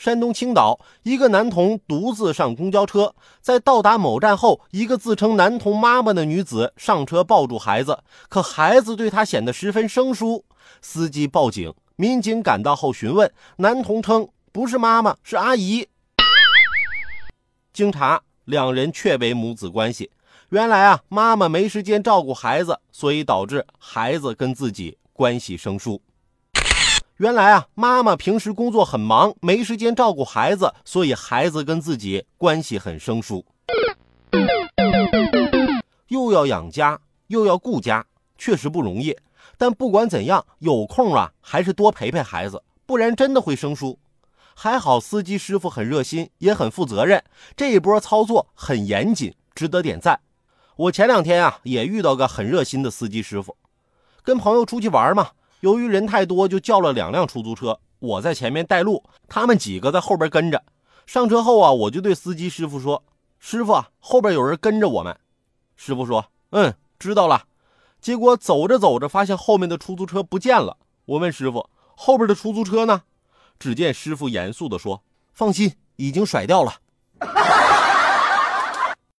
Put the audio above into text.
山东青岛一个男童独自上公交车，在到达某站后，一个自称男童妈妈的女子上车抱住孩子，可孩子对她显得十分生疏。司机报警，民警赶到后询问，男童称不是妈妈，是阿姨。经查，两人确为母子关系。原来啊，妈妈没时间照顾孩子，所以导致孩子跟自己关系生疏。原来啊，妈妈平时工作很忙，没时间照顾孩子，所以孩子跟自己关系很生疏。又要养家，又要顾家，确实不容易。但不管怎样，有空啊，还是多陪陪孩子，不然真的会生疏。还好司机师傅很热心，也很负责任，这一波操作很严谨，值得点赞。我前两天啊，也遇到个很热心的司机师傅，跟朋友出去玩嘛。由于人太多，就叫了两辆出租车，我在前面带路，他们几个在后边跟着。上车后啊，我就对司机师傅说：“师傅，后边有人跟着我们。”师傅说：“嗯，知道了。”结果走着走着，发现后面的出租车不见了。我问师傅：“后边的出租车呢？”只见师傅严肃地说：“放心，已经甩掉了。”